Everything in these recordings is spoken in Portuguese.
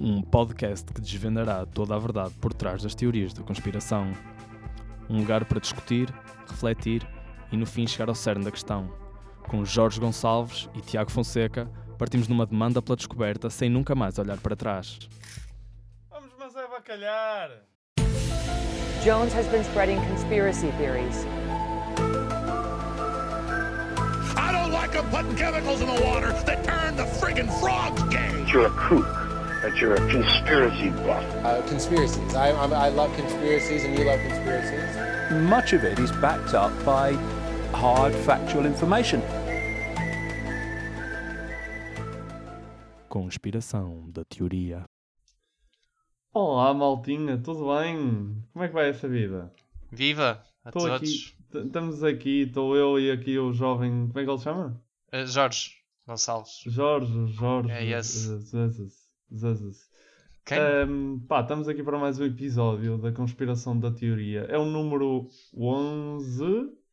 um podcast que desvendará toda a verdade por trás das teorias da conspiração. Um lugar para discutir, refletir e no fim chegar ao cerne da questão. Com Jorge Gonçalves e Tiago Fonseca, partimos numa demanda pela descoberta sem nunca mais olhar para trás. Vamos, mas é bacalhar! Jones has been spreading conspiracy theories. I don't like them putting chemicals in the water that turn the friggin' frogs gay. you're a kook, that you're a conspiracy buff. Uh, conspiracies. I, I, I love conspiracies, and you love conspiracies. much of it is backed up by hard factual information. Conspiração da teoria. Olá, maltinha, tudo bem? Como é que vai essa vida? Viva a Estou todos. aqui, estamos aqui, estou eu e aqui o jovem, como é que ele se chama? Uh, Jorge Gonçalves. Jorge, Jorge. É esse. Quem? Ahm, pá, estamos aqui para mais um episódio da Conspiração da Teoria. É o número 11.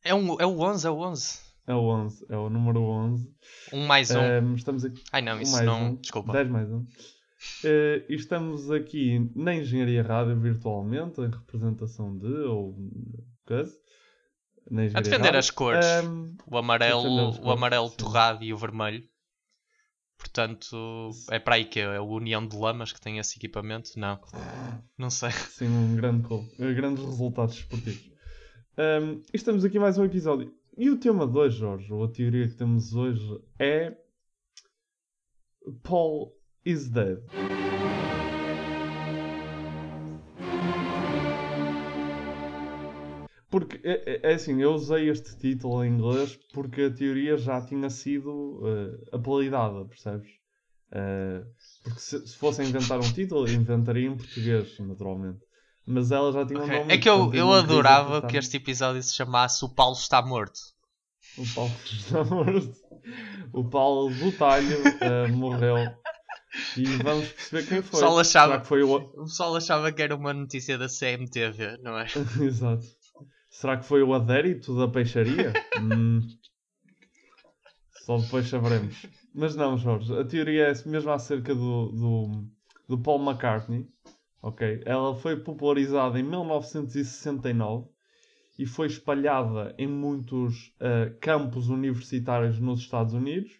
É, um, é o 11, é o 11. É o 11, é o número 11. Um mais um. Ahm, estamos aqui. Ai não, um isso mais não. um, Desculpa. 10 mais um. Eh, e estamos aqui na Engenharia Rádio virtualmente, em representação de, ou coisa, A defender Rádio. as cores. O amarelo, o cores, amarelo sim. torrado e o vermelho. Portanto, é para aí que é a União de Lamas que tem esse equipamento? Não. Não sei. sim, um grande gol. Eh, Grandes resultados esportivos. E estamos aqui mais um episódio. E o tema de hoje, Jorge, ou a teoria que temos hoje é Paul is dead. Porque, é, é- é assim, eu usei este título em inglês porque a teoria já tinha sido eh, apelidada, percebes? Eh, porque se, se fosse inventar um título, inventaria em português, naturalmente. Mas ela já tinha um Ok. nome. É que eu, eu adorava que este episódio se chamasse O Paulo Está Morto. O Paulo está morto. O Paulo do Talho eh, morreu. E vamos perceber quem foi. pessoal achava- Será que foi o. O pessoal achava que era uma notícia da CMTV, não é? Exato. Será que foi o adérito da peixaria? Hum. Só depois saberemos. Mas não, Jorge. A teoria é mesmo acerca do, do, do Paul McCartney. Ok? Ela foi popularizada em 1969 e foi espalhada em muitos eh, campos universitários nos Estados Unidos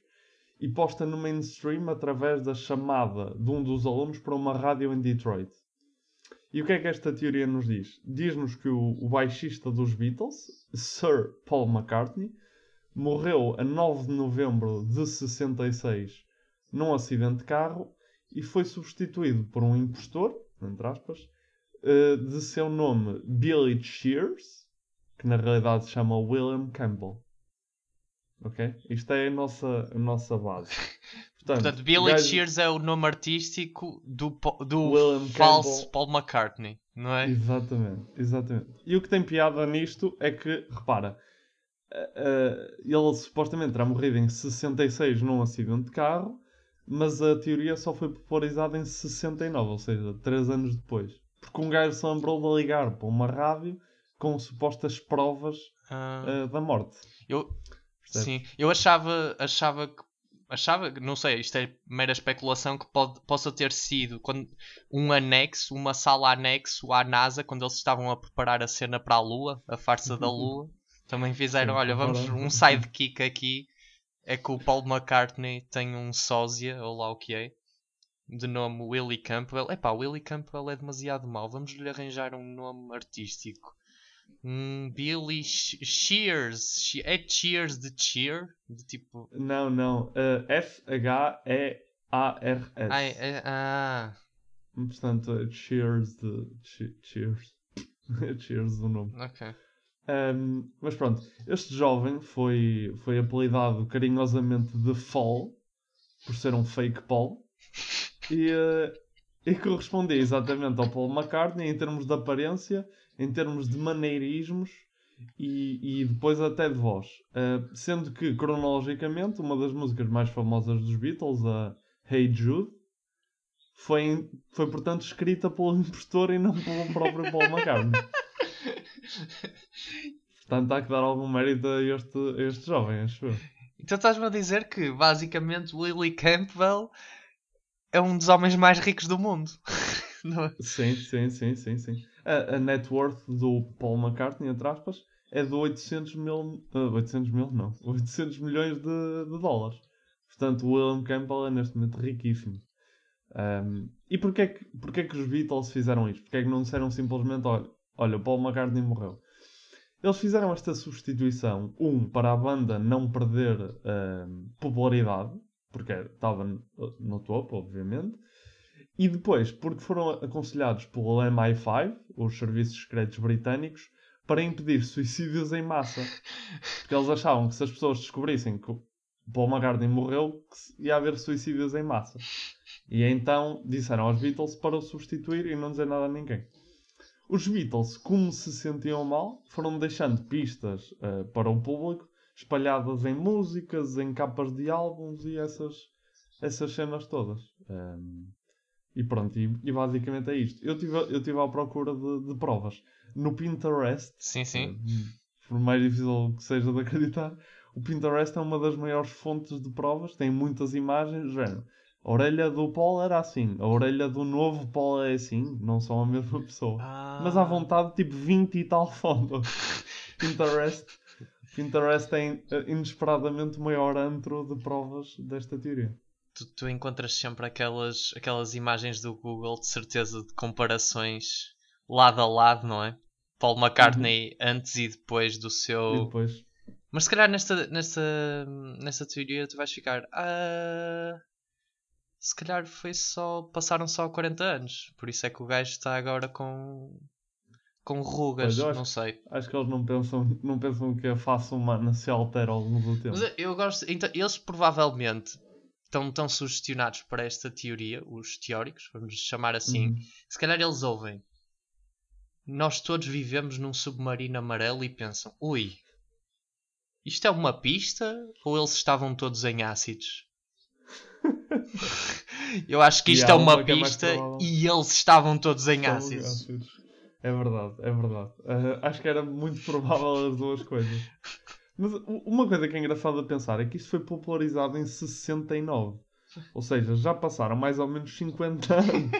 e posta no mainstream através da chamada de um dos alunos para uma rádio em Detroit. E o que é que esta teoria nos diz? Diz-nos que o, o baixista dos Beatles, Sir Paul McCartney, morreu a 9 de novembro de 66 num acidente de carro e foi substituído por um impostor, entre aspas, eh, de seu nome Billy Shears, que na realidade se chama William Campbell. Ok? Isto é a nossa, a nossa base. Portanto, Portanto, Billy gajo- Shears é o nome artístico do, do William falso Campbell. Paul McCartney, não é? Exatamente, exatamente. E o que tem piada nisto é que, repara, eh, ele supostamente terá morrido em 66 num acidente de carro, mas a teoria só foi popularizada em 69, ou seja, 3 anos depois. Porque um gajo se lembrou de ligar para uma rádio com supostas provas Ah, eh, da morte. eu, sim, eu achava, achava que achava, não sei, isto é mera especulação que pode, possa ter sido quando, um anexo, uma sala anexo à NASA quando eles estavam a preparar a cena para a Lua, a farsa da Lua. Também fizeram, olha, vamos prepararam. um sidekick aqui. É que o Paul McCartney tem um sósia, ou lá o que é, de nome Willie Campbell. Epá, Willie Campbell é demasiado mau. Vamos lhe arranjar um nome artístico. Um Billy Sh- Shears. She- É Cheers de Cheer? De tipo. Não, não. eh, F-H-E-A-R-S. Ai, é- ah, Portanto, é Cheers de. che- Cheers. cheers do nome. ok. Um, mas pronto, este jovem foi, foi apelidado carinhosamente de Fall, por ser um fake Paul, e, eh, e correspondia exatamente ao Paul McCartney em termos de aparência, em termos de maneirismos e, e depois até de voz. Uh, sendo que, cronologicamente, uma das músicas mais famosas dos Beatles, a Hey Jude, foi, foi portanto escrita pelo impostor e não pelo próprio Paul McCartney. Portanto, há que dar algum mérito a este, a este jovem, acho eu. Então estás-me a dizer que basicamente Willie Campbell é um dos homens mais ricos do mundo. É? Sim, sim, sim, sim, sim. A, a net worth do Paul McCartney, entre aspas, é de 800 mil... ah, 800 mil, não. 800 milhões de, de dólares. Portanto, o William Campbell é neste momento riquíssimo. Ahm, e porquê que, porquê que os Beatles fizeram isto? Porquê que não disseram simplesmente, olha, olha, o Paul McCartney morreu? Eles fizeram esta substituição, um, para a banda não perder popularidade, porque estava no, topo, obviamente, e depois, porque foram aconselhados pelo MI5, os serviços secretos britânicos, para impedir suicídios em massa. Porque eles achavam que se as pessoas descobrissem que Paul McCartney morreu, ia haver suicídios em massa. E então disseram aos Beatles para o substituir e não dizer nada a ninguém. Os Beatles, como se sentiam mal, foram deixando pistas eh, para o público, espalhadas em músicas, em capas de álbuns e essas, essas cenas todas. Ehm, e pronto, e, e basicamente é isto. Eu estive eu tive à procura de, de provas. No Pinterest, Sim, sim. eh, por mais difícil que seja de acreditar, o Pinterest é uma das maiores fontes de provas, tem muitas imagens, género. A orelha do Paul era assim, a orelha do novo Paul é assim, não são a mesma pessoa. Mas à vontade, tipo 20 e tal fotos. Pinterest, Pinterest tem eh, inesperadamente o maior antro de provas desta teoria. Tu, tu encontras sempre aquelas, aquelas imagens do Google de certeza de comparações lado a lado, não é? Paul McCartney antes e depois do E seu. depois, Mas se calhar nesta, nesta, nesta teoria tu vais ficar. "Ah, se calhar foi só. Passaram só 40 anos. Por isso é que o gajo está agora com. Com rugas. Acho Não sei. acho que eles não pensam, não pensam que a face humana se altera ao longo do tempo. Mas eu- gosto. Então, eles provavelmente estão tão sugestionados para esta teoria, os teóricos, vamos chamar assim. Uhum. Se calhar eles ouvem. Nós todos vivemos num submarino amarelo e pensam: ui, isto é uma pista ou eles estavam todos em ácidos? Eu acho que isto é uma é pista e eles estavam todos em ácidos. É verdade, é verdade. Ah, acho que era muito provável as duas coisas. Mas uma coisa que é engraçada pensar é que isto foi popularizado em 69. Ou seja, já passaram mais ou menos 50 anos.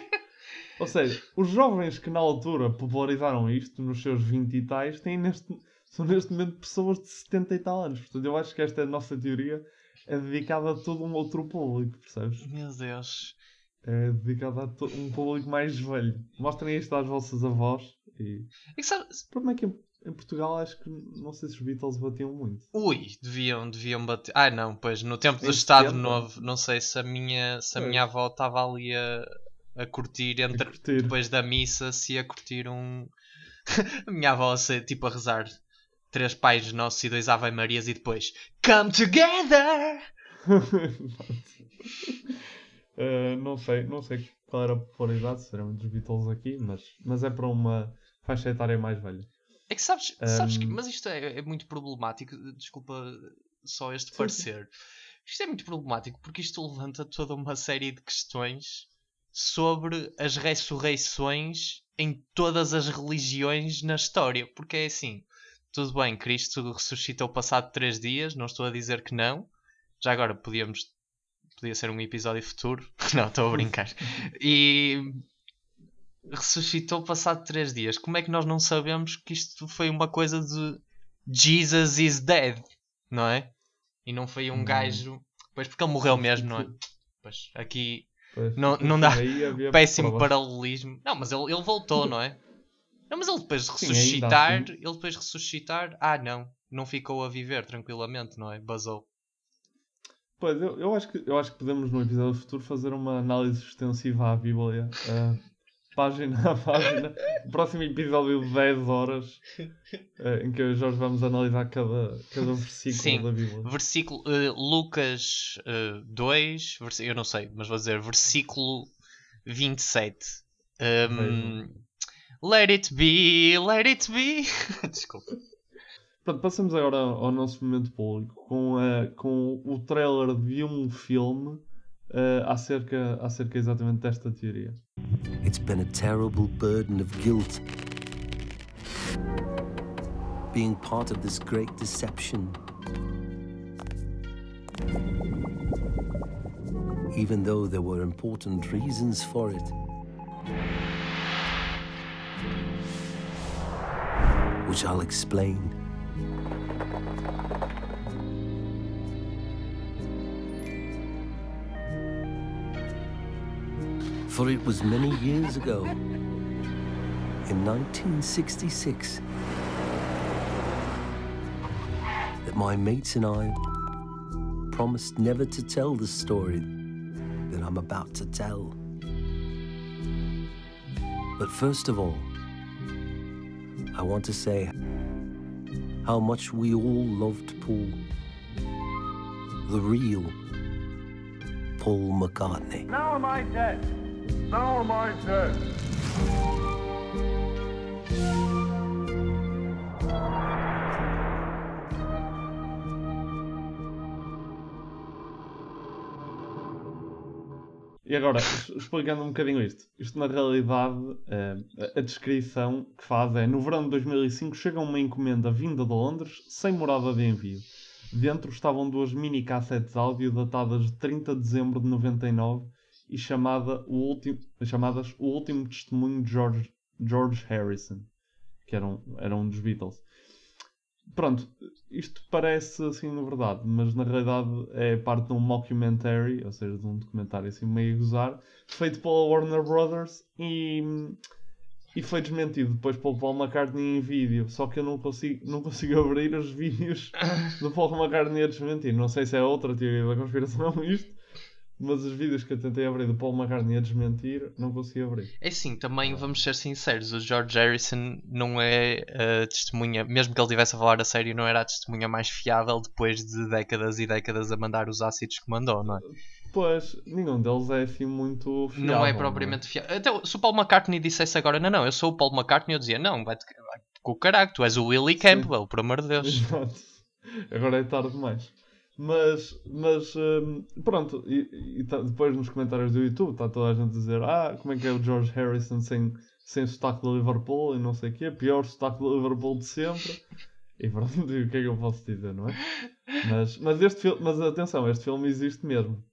Ou seja, os jovens que na altura popularizaram isto nos seus 20 e tais têm neste, são neste momento pessoas de 70 e tal anos. Portanto, eu acho que esta nossa teoria é dedicada a todo um outro público, percebes? Meu Deus. É dedicada a um público mais velho. Mostrem isto às vossas avós. E... É que sabe- O problema é que em, Portugal acho que não sei se os Beatles batiam muito. Ui, deviam, deviam bater. Ah, não, pois no tempo do Estado 70? Novo, não sei se a minha, se a minha avó estava ali a, a curtir, entre, curtir. depois da missa, se ia curtir um. a minha avó, se, tipo, a rezar três pais nossos e dois Ave Marias e depois Come Together! Eh, não sei, não sei qual era a popularidade, se eram dos Beatles aqui, mas, mas é para uma faixa etária mais velha. É que sabes, sabes que, mas isto é, é muito problemático. Desculpa só este parecer. Isto é muito problemático porque isto levanta toda uma série de questões sobre as ressurreições em todas as religiões na história. Porque é assim, tudo bem, Cristo ressuscitou passado três dias, não estou a dizer que não. Já agora podíamos. Podia ser um episódio futuro. Não, estou a brincar. E ressuscitou passado três dias. Como é que nós não sabemos que isto foi uma coisa de Jesus is dead, não é? E não foi um Hum. gajo. Pois porque ele morreu mesmo, não é? Pois aqui Pois, Não- não dá. péssimo provas. paralelismo. Não, mas ele, ele voltou, não é? Não, mas ele depois de Sim, ressuscitar, assim. ele depois de ressuscitar, ah não, não ficou a viver tranquilamente, não é? Basou. Pois, eu, eu, acho que, eu acho que podemos no episódio futuro fazer uma análise extensiva à Bíblia, eh, página a página. O próximo episódio de 10 horas, eh, em que eu e Jorge vamos analisar cada, cada versículo Sim. da Bíblia. Versículo eh, Lucas 2, eu não sei, mas vou dizer versículo 27. Um, let it be, let it be. Desculpa. Pronto, passamos agora ao nosso momento público com, eh, com o trailer de um filme eh, acerca, acerca exatamente desta teoria. It's been a terrible burden of guilt. Being part of this great deception. even though there were important reasons for it. Which I'll explain. For it was many years ago, in 1966, that my mates and I promised never to tell the story that I'm about to tell. But first of all, I want to say how much we all loved Paul. The real Paul McCartney. Now am I dead? Now I dead? E agora, explicando um bocadinho isto. Isto, na realidade, eh, a- a descrição que faz é: no verão de 2005 chega uma encomenda vinda de Londres, sem morada de envio. Dentro estavam duas mini cassetes áudio datadas de 30 de dezembro de 99 e chamada o último, chamadas O Último Testemunho de George, George Harrison, que era um, era um dos Beatles. Pronto, isto parece assim na verdade, mas na realidade é parte de um mockumentary, ou seja, de um documentário assim meio a gozar, feito pela Warner Brothers e, e foi desmentido depois pelo Paul McCartney em vídeo. Só que eu não consigo, não consigo abrir os vídeos do Paul McCartney a desmentir. Não sei se é outra teoria da conspiração isto, mas os vídeos que eu tentei abrir do Paul McCartney a desmentir, não consegui abrir. É assim, também vamos ser sinceros, o George Harrison não é a testemunha, mesmo que ele estivesse a falar a sério, não era a testemunha mais fiável depois de décadas e décadas a mandar os ácidos que mandou, não é? Pois, nenhum deles é assim muito fiável. não é não é? propriamente fiável. Até se o Paul McCartney dissesse agora, não, não, eu sou o Paul McCartney, eu dizia, não, vai-te vai com o caralho, tu és o Willie Campbell, por amor de Deus. Exato. Agora é tarde demais. Mas, mas hum, pronto, e, e tá- depois nos comentários do YouTube está toda a gente a dizer ah, como é que é o George Harrison sem, sem sotaque de Liverpool e não sei o quê, pior sotaque de Liverpool de sempre. E pronto, o que é que eu posso dizer, não é? Mas, mas, este mas atenção, este filme existe mesmo.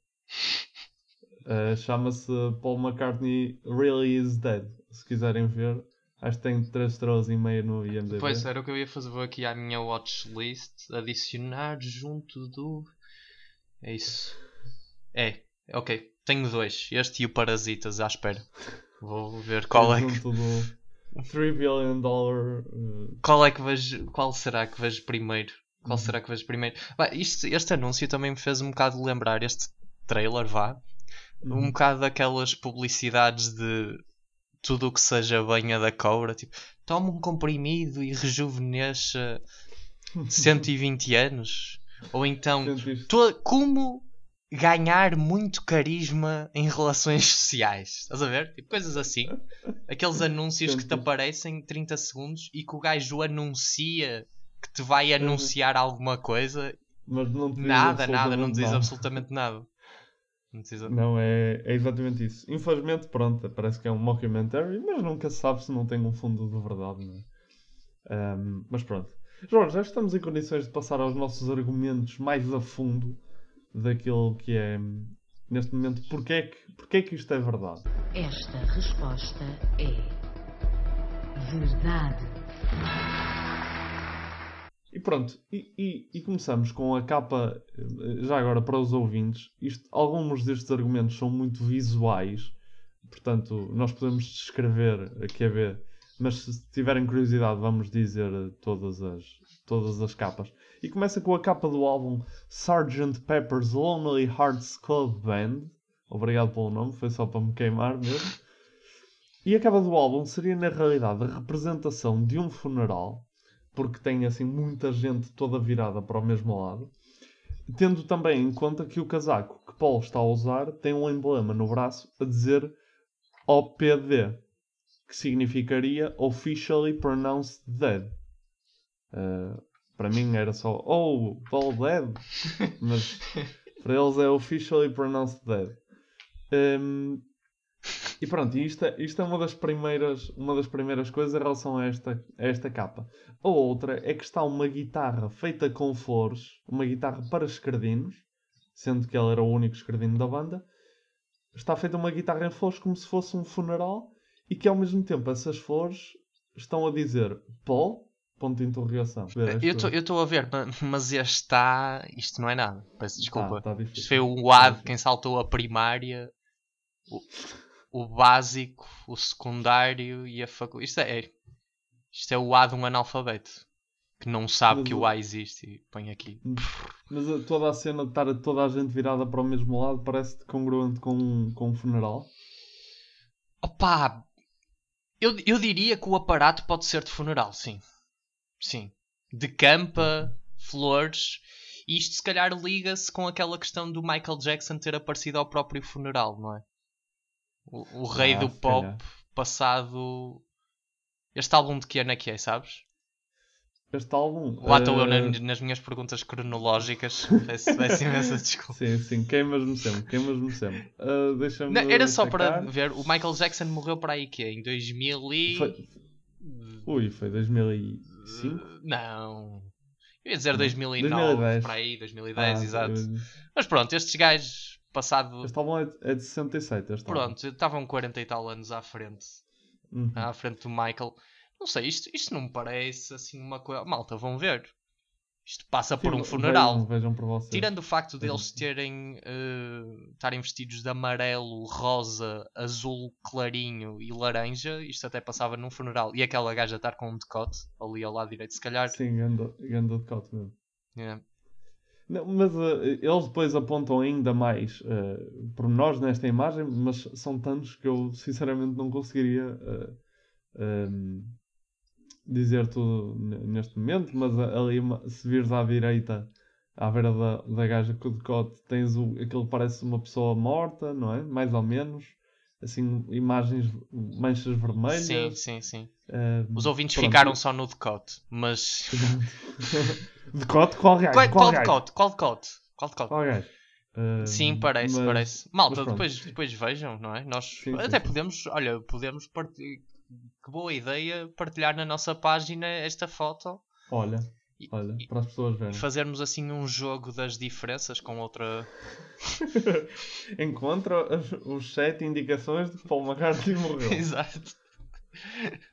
Uh, Chama-se Paul McCartney Really Is Dead. Se quiserem ver, acho que tem 3 estrelas e meia no IMDb. Pois era o que eu ia fazer, vou aqui à minha watchlist, adicionar junto do... É isso. É, ok, tenho dois, este e o Parasitas à espera. Vou ver qual é que... Do 3 billion dollar. uh, Qual é que vejo. Qual será que vejo primeiro? Uhum. Qual será que vejo primeiro? Bah, isto- este anúncio também me fez um bocado lembrar este trailer, vá. Uhum. Um bocado daquelas publicidades de tudo o que seja banha da cobra, tipo, toma um comprimido e rejuvenesça 120 anos. Ou então, como ganhar muito carisma em relações sociais. Estás a ver? Tipo, coisas assim. Aqueles anúncios que te aparecem em 30 segundos e que o gajo anuncia que te vai Uhum. anunciar alguma coisa. Mas não te diz Nada, nada, não diz absolutamente nada. Não diz a- Não, é, é exatamente isso. Infelizmente, pronto, parece que é um mockumentary, mas nunca se sabe se não tem um fundo de verdade, não é? Ahm, mas pronto. Jorge, já estamos em condições de passar aos nossos argumentos mais a fundo daquilo que é, neste momento, porque é que, porque é que isto é verdade? Esta resposta é verdade. E pronto, e, e- e começamos com a capa, eh, já agora para os ouvintes, isto, alguns destes argumentos são muito visuais, portanto nós podemos descrever aqui a ver, mas se tiverem curiosidade vamos dizer eh, todas as, todas as capas. E começa com a capa do álbum Sgt. Pepper's Lonely Hearts Club Band, obrigado pelo nome, foi só para me queimar mesmo. E a capa do álbum seria na realidade a representação de um funeral porque tem assim muita gente toda virada para o mesmo lado. Tendo também em conta que o casaco que Paul está a usar tem um emblema no braço a dizer OPD, que significaria Officially Pronounced Dead. Uh, para mim era só Oh, Paul Dead, mas para eles é Officially Pronounced Dead. Um, e pronto, isto, é- isto é uma das primeiras, uma das primeiras coisas em relação a esta, a esta capa. A outra é que está uma guitarra feita com flores, uma guitarra para escardinos, sendo que ele era o único escrevendo da banda, está feita uma guitarra em flores como se fosse um funeral e que ao mesmo tempo essas flores estão a dizer Paul, ponto de interrogação. Eu estou a ver, ma- mas este está. Isto não é nada. Peço desculpa. tá difícil. isto foi o AD, quem saltou a primária, o, básico, o secundário e a faculdade. Isto é, isto é o A de um analfabeto que não sabe Mas que o A existe e põe aqui. Mas toda a cena de estar toda a gente virada para o mesmo lado parece-te congruente com, um- com um funeral. Opa! Eu, eu diria que o aparato pode ser de funeral, sim. Sim. De campa, flores. E isto se calhar liga-se com aquela questão do Michael Jackson ter aparecido ao próprio funeral, não é? O, o rei Ah, do pop calhar. passado. Este álbum de que ano é que é, sabes? Este álbum. Lá estou eu eh, na- nas minhas perguntas cronológicas. Peço, peço imensa desculpa. Sim, sim, queimas-me sempre, queimas-me sempre. Ah, Deixa-me. Não, era só para ver. O Michael Jackson morreu para aí que é? Em 2000 e... Foi- Ui, foi 2005? Não. Eu ia dizer Não. 2009, 2010. para aí, 2010, Ah, exato. eu- Mas pronto, estes gajos, passado. Este álbum é de, é de 67. Este álbum. Pronto, estavam 40 e tal anos à frente. Uhum. À frente do Michael. Não sei, isto, isto não me parece assim uma coisa. Malta, vão ver. Isto passa por Sim, um funeral. Vejam, vejam por vocês. Tirando o facto deles terem eh, estarem vestidos de amarelo, rosa, azul clarinho e laranja, isto até passava num funeral. E aquela gaja estar com um decote ali ao lado direito, se calhar. Sim, ganda ganda de cote mesmo. Yeah. Não, mas eh, eles depois apontam ainda mais uh, pormenores nesta imagem, mas são tantos que eu sinceramente não conseguiria ehm, dizer tudo neste momento. Mas ali, se vires à direita, à beira da, da gaja o decote, tens o, aquele que parece uma pessoa morta, não é? Mais ou menos. Assim, imagens, manchas vermelhas. Sim, sim, sim. Ehm, Os ouvintes pronto. ficaram só no decote, mas. Decote? Qual gajo? Qual, Qual decote? Qual decote? Qual decote? Qual gajo? Ehm, Sim, parece, mas- parece. Malta, depois, depois vejam, não é? Nós Sim, até sim. podemos, olha, podemos partilhar. Que boa ideia partilhar na nossa página esta foto Olha, olha, e- para as pessoas verem. fazermos assim um jogo das diferenças com outra. Encontra os sete indicações de que Paul McCartney morreu. Exato.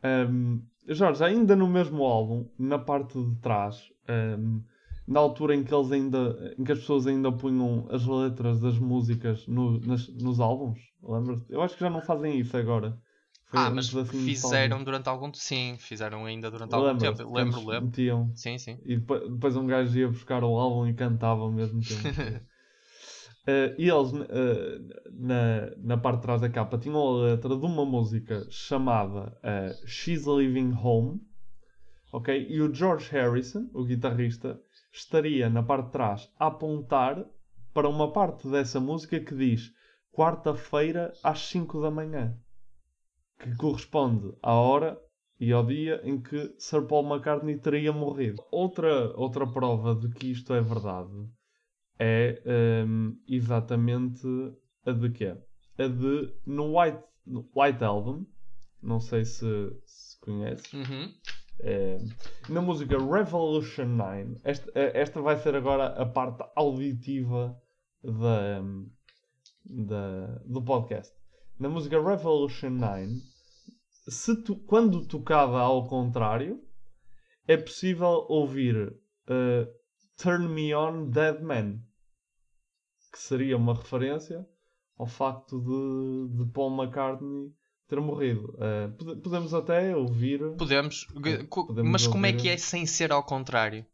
Um, Jorge, ainda no mesmo álbum, na parte de trás, um, na altura em que eles ainda, em que as pessoas ainda punham as letras das músicas no- nas- nos álbuns, lembras? Eu acho que já não fazem isso agora. Ah, mas fizeram durante algum tempo. Sim, fizeram ainda durante algum tempo. Lembro, lembro. Metiam, Sim, sim. e depois, depois um gajo ia buscar o álbum e cantava ao mesmo tempo. Eh, e eles, eh, na, na parte de trás da capa, tinham a letra de uma música chamada eh, She's Leaving Home. Ok? E o George Harrison, o guitarrista, estaria na parte de trás a apontar para uma parte dessa música que diz quarta-feira às 5 da manhã. Que corresponde à hora e ao dia em que Sir Paul McCartney teria morrido. Outra, outra prova de que isto é verdade é hum, exatamente a de quê? A de no White, no White Album, não sei se, se conheces, Uhum. é, na música Revolution 9, esta, eh, esta vai ser agora a parte auditiva da, hum, da, do podcast. Na música Revolution 9, se tu, quando tocada ao contrário, é possível ouvir eh, Turn Me On Dead Man, que seria uma referência ao facto de, de Paul McCartney ter morrido. Pode- podemos até ouvir. Podemos. Eh, podemos mas como é que é sem ser ao contrário?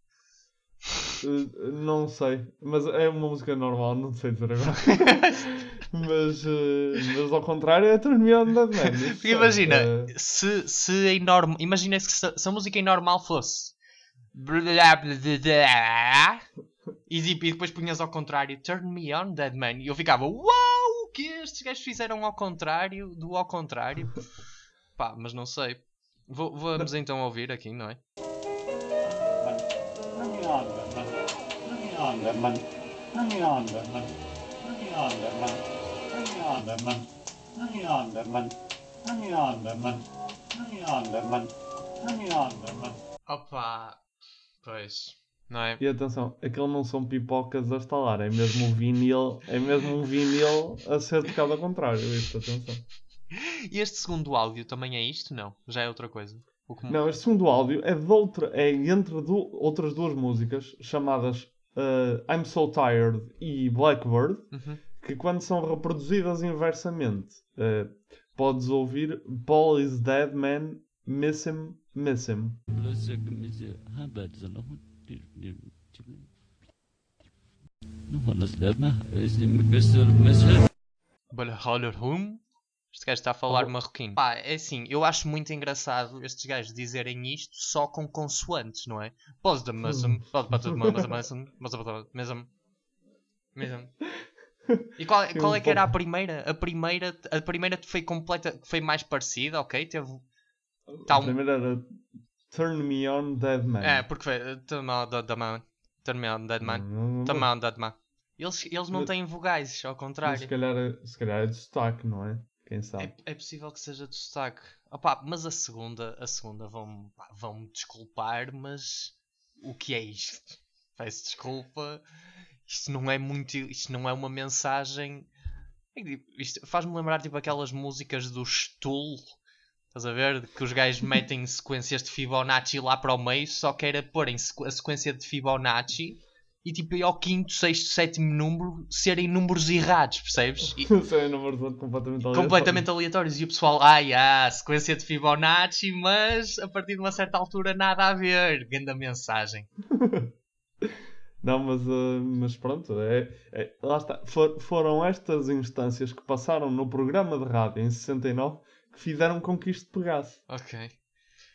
eh, não sei, mas é uma música normal, não sei dizer agora. mas, eh, mas ao contrário é Turn Me On Dead Man. isso Porque sei. imagina, Eh, se, se em normal. Imagina se, se a música em normal fosse. E, tipo, e depois punhas ao contrário Turn me on, Dead Man. E eu ficava, uau, o que estes gajos fizeram ao contrário? Do ao contrário? Pá, mas não sei. Vou- vamos então ouvir aqui, não é? Opa, pois. Não é? E atenção, aquilo não são pipocas a estalar, é mesmo um vinil, é mesmo um vinil a ser tocado ao contrário. Isto, atenção. E este segundo áudio também é isto? Não, já é outra coisa. O que- Não, este segundo áudio é, de outra, é entre du- outras duas músicas chamadas uh, I'm So Tired e Blackbird, Uhum. Que quando são reproduzidas inversamente, uh, podes ouvir Paul is dead, man, miss him, miss him. Balhalhum. Este gajo está a falar marroquino. Pá, é assim, eu acho muito engraçado estes gajos dizerem isto só com consoantes, não é? Pós da mesmo, pós da mesmo, mesmo, mesmo. E qual, qual é que era a primeira? A primeira, a primeira foi completa, foi mais parecida, ok? Teve. Tá A um- primeira era Turn Me On, Dead Man. É, porque foi. uh, Turn on dead man. Turn me on dead man. Turn me on dead man. Eles, eles não têm vogais, ao Mas contrário. se calhar, é- se calhar é destaque, não é? Quem sabe? É, é possível que seja destaque. Opa, mas a segunda, a segunda vão, vão me desculpar, mas o que é isto? Peço desculpa. Isto não é muito. Isto não é uma mensagem. É tipo, Isto faz-me lembrar tipo aquelas músicas do Stool. Estás a ver? Que os gajos metem sequências de Fibonacci lá para o meio, só que era porem sequ- a sequência de Fibonacci e tipo ao quinto, sexto, sétimo número serem números errados, percebes? E- é números completamente aleatórios. completamente aleatórios. E o pessoal, ai, ah, sequência de Fibonacci, mas a partir de uma certa altura nada a ver. Grande mensagem. Não, mas, uh, mas pronto, é, é- lá está. For- foram estas instâncias que passaram no programa de rádio em 69 que fizeram com que isto pegasse. Ok.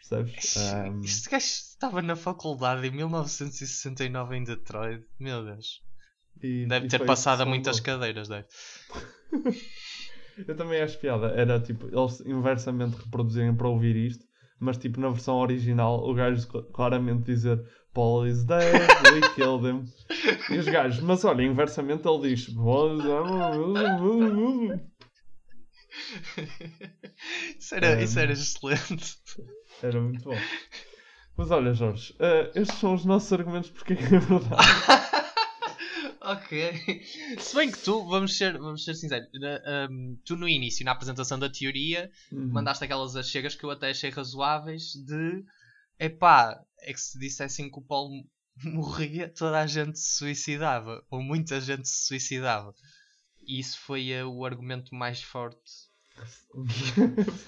Percebes? Um, Este gajo estava na faculdade em 1969 em Detroit. Meu Deus. e- Deve e ter passado muitas sondou. cadeiras, deve. Eu também acho piada. Era tipo, eles inversamente reproduzirem para ouvir isto, mas tipo na versão original o gajo cl- claramente dizer Paul is dead, we killed him. E os gajos, mas olha, inversamente ele diz. Isso era, Um, isso era excelente. Era muito bom. Mas olha, Jorge, eh, estes são os nossos argumentos porque é é verdade. ok. Se bem que tu, vamos ser, vamos ser sinceros, na- um, tu no início, na apresentação da teoria, Uhum. mandaste aquelas achegas que eu até achei razoáveis de epá, é que se dissessem que o Paulo morria, toda a gente se suicidava, ou muita gente se suicidava. E isso foi eh, o argumento mais forte.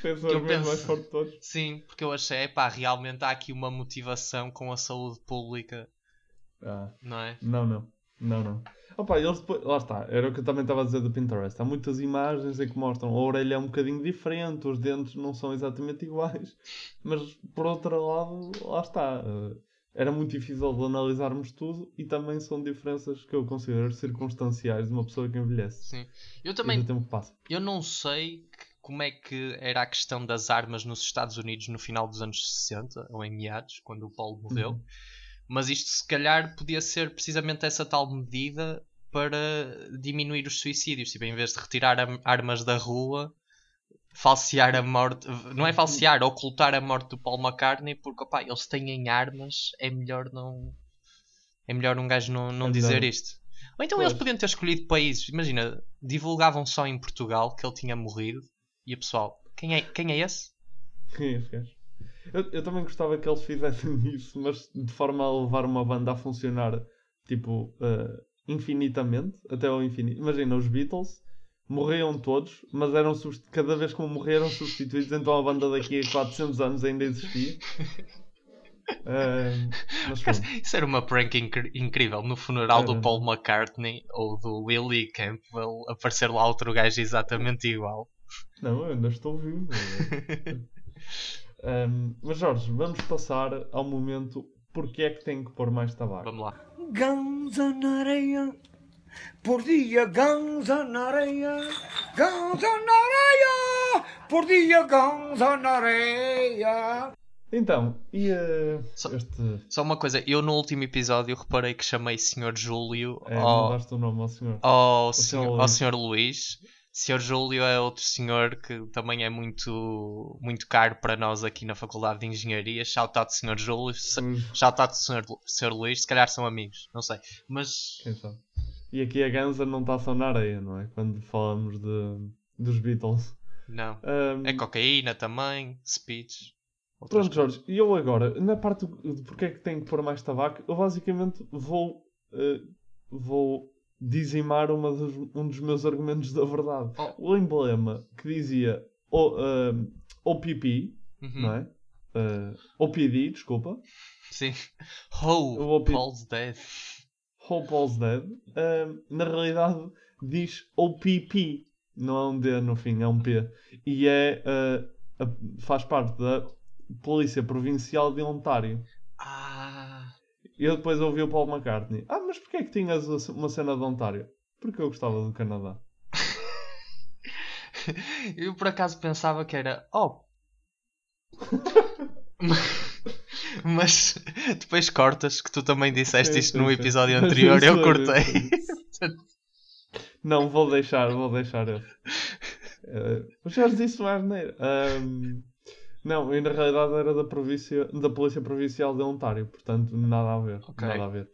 Foi o argumento mais penso. forte de todos. Sim, porque eu achei, epá, realmente há aqui uma motivação com a saúde pública, Ah, não é? não, não. Não, não. Opa, eles depois, lá está, era o que eu também estava a dizer do Pinterest. Há muitas imagens em que mostram a orelha é um bocadinho diferente, os dentes não são exatamente iguais, mas por outro lado, lá está. eh, Era muito difícil de analisarmos tudo e também são diferenças que eu considero circunstanciais de uma pessoa que envelhece Sim. Eu e também do tempo que passa. Eu não sei como é que era a questão das armas nos Estados Unidos no final dos anos 60, ou em meados, quando o Paulo morreu, Uhum. Mas isto se calhar podia ser precisamente essa tal medida para diminuir os suicídios. Tipo, em vez de retirar armas da rua, falsear a morte, não é falsear, ocultar a morte do Paul McCartney, porque opá, eles têm armas, é melhor não. É melhor um gajo não, não É dizer isto. Ou então Pois. eles podiam ter escolhido países. Imagina, divulgavam só em Portugal que ele tinha morrido e o pessoal, quem é, quem é esse? Quem é esse gajo? Eu, eu também gostava que eles fizessem isso, mas de forma a levar uma banda a funcionar tipo eh, infinitamente, até ao infinito. Imagina, os Beatles morriam todos, mas eram subst- cada vez que morreram substituídos, então a banda daqui a 400 anos ainda existia. Eh, pronto. Isso era uma prank incrível. No funeral do Era. Paul McCartney ou do Willie Campbell aparecer lá outro gajo exatamente igual. Não, eu ainda estou vivo. Ehm, mas Jorge, vamos passar ao momento porque é que tem que pôr mais tabaco. Vamos lá. Ganza na areia, por dia ganza na areia, ganza na areia, por dia ganza na areia. Então, e eh, Só- este. Só uma coisa, eu no último episódio reparei que chamei Sr. Júlio É, ao, mudaste o nome ao senhor. ao, senhor, ao Luís. Sr. Luís. Sr. Júlio é outro senhor que também é muito, muito caro para nós aqui na Faculdade de Engenharia. Shout out Sr. Júlio, Hum. shout out Sr. Sr. Luís, se calhar são amigos, não sei. Mas Quem sabe? E aqui a Ganza não está só na areia, não é? Quando falamos de, dos Beatles. não. Ahm, É cocaína também, speech. Pronto, Jorge, e eu agora, na parte de porque é que tenho que pôr mais tabaco, eu basicamente vou, eh, vou dizimar dos- um dos meus argumentos da verdade. Oh. O emblema que dizia o, ahm, OPP, Uhum. não é? Eh, OPD, desculpa. Sim. Oh, vou pe- Paul's dead. Hope All's Dead, ahm, na realidade diz OPP, não é um D no fim, é um P. E é, ah, a- faz parte da Polícia Provincial de Ontário. Ah, E eu depois ouvi o Paul McCartney. Ah, mas porquê é que tinhas uma cena de Ontário? Porque eu gostava do Canadá. eu por acaso pensava que era. Oh. Mas depois cortas que tu também disseste isto no episódio anterior, eu é- cortei. Não, vou deixar, vou deixar esse. Uh, o Jorge disse mais neira. Ahm, não, e na realidade era da, província, da Polícia Provincial de Ontário, portanto nada a ver. Ok. Nada a ver.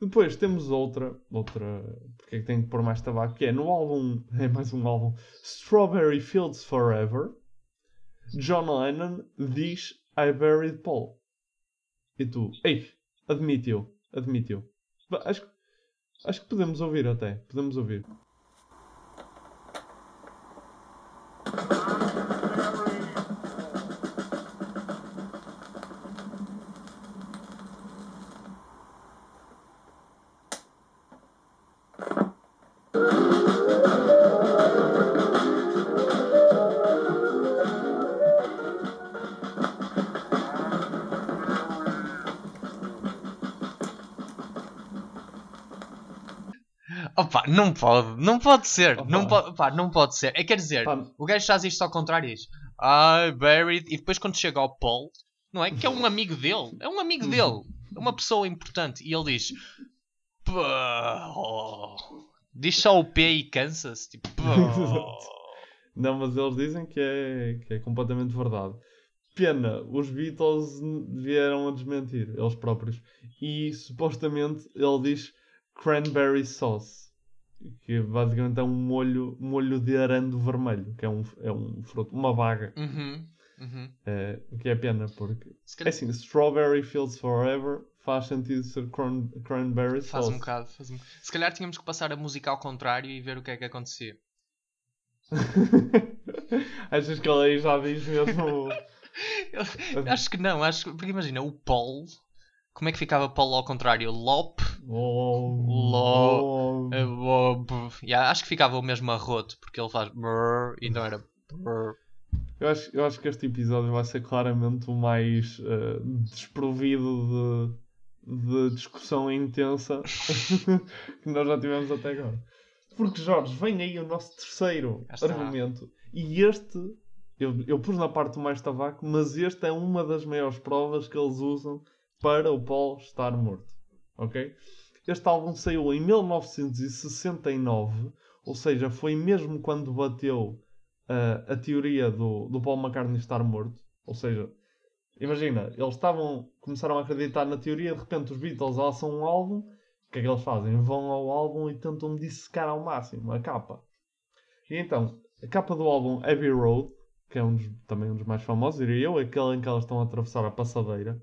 Depois temos outra, outra, porque é que tem que pôr mais tabaco, que é no álbum, é mais um álbum, Strawberry Fields Forever, John Lennon diz I buried Paul. E tu, ei, admitiu, admitiu. Acho, acho que podemos ouvir até, podemos ouvir. Não pode, não pode ser, Opa. não pode, pá, não pode ser. É quer dizer, Pá. o gajo faz isto ao contrário e diz I buried, e depois quando chega ao Paul, não é? Que é um amigo dele, é um amigo dele, é uma pessoa importante, e ele diz "Pô", diz só o P e cansa-se, tipo. Não, mas eles dizem que é, que é completamente verdade. Pena, os Beatles vieram a desmentir, eles próprios. E supostamente ele diz cranberry sauce, que basicamente é um molho, molho de arando vermelho, que é um, é um fruto, uma vaga. Uhum, uhum. O que é pena, porque Se é calhar assim, Strawberry Fields Forever faz sentido ser cran, cranberry faz sauce. um bocado, faz um... Se calhar tínhamos que passar a música ao contrário e ver o que é que acontecia. Achas que ele aí já diz mesmo. Eu acho que não, acho que, porque imagina, o Paul, como é que ficava Paul ao contrário? Lop, Oh, Lo- eh, Lob. Yeah, acho que ficava o mesmo arroto, porque ele faz brrr, e não era brrr. Eu acho, eu acho que este episódio vai ser claramente o mais eh, desprovido de, de discussão intensa que nós já tivemos até agora. Porque, Jorge, vem aí o nosso terceiro argumento. E este, eu, eu pus na parte do mais tabaco, mas este é uma das maiores provas que eles usam para o Paul estar morto. Ok? Este álbum saiu em 1969, ou seja, foi mesmo quando bateu uh, a teoria do, do Paul McCartney estar morto. Ou seja, imagina, eles estavam, começaram a acreditar na teoria, de repente os Beatles lançam um álbum, o que é que eles fazem? Vão ao álbum e tentam dissecar ao máximo a capa. E então, a capa do álbum Abbey Road, que é um dos- também um dos mais famosos, diria eu, aquele em que elas estão a atravessar a passadeira,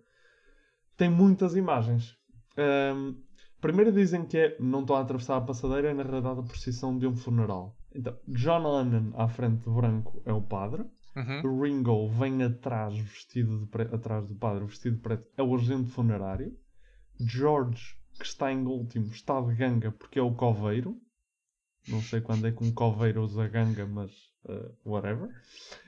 tem muitas imagens. Ahm, primeiro dizem que é, não estão a atravessar a passadeira, é na realidade a procissão de um funeral. Então, John Lennon à frente de branco é o padre. Uhum. Ringo vem atrás, vestido de pre- atrás do padre, vestido de preto, é o agente funerário. George, que está em último, está de ganga porque é o coveiro. Não sei quando é que um coveiro usa ganga, mas uh, whatever.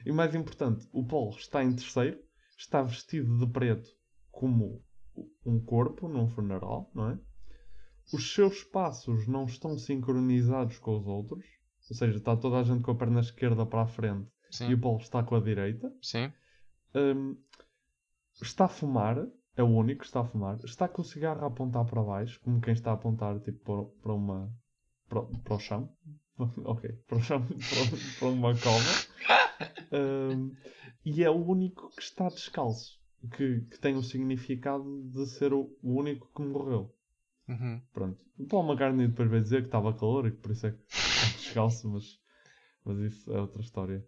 E mais importante, o Paul está em terceiro, está vestido de preto como um corpo num funeral, não é? Os seus passos não estão sincronizados com os outros, ou seja, está toda a gente com a perna esquerda para a frente Sim. e o Paulo está com a direita. Sim. Hum, está a fumar, é o único que está a fumar. Está com o cigarro a apontar para baixo, como quem está a apontar tipo, para, uma para, para o chão, ok, para, para, para uma cova. Um, e é o único que está descalço. Que, que tem o significado de ser o, o único que morreu. Uhum. Pronto. O Paul McCartney depois veio dizer que estava calor e que por isso é que descalço, mas, mas isso é outra história.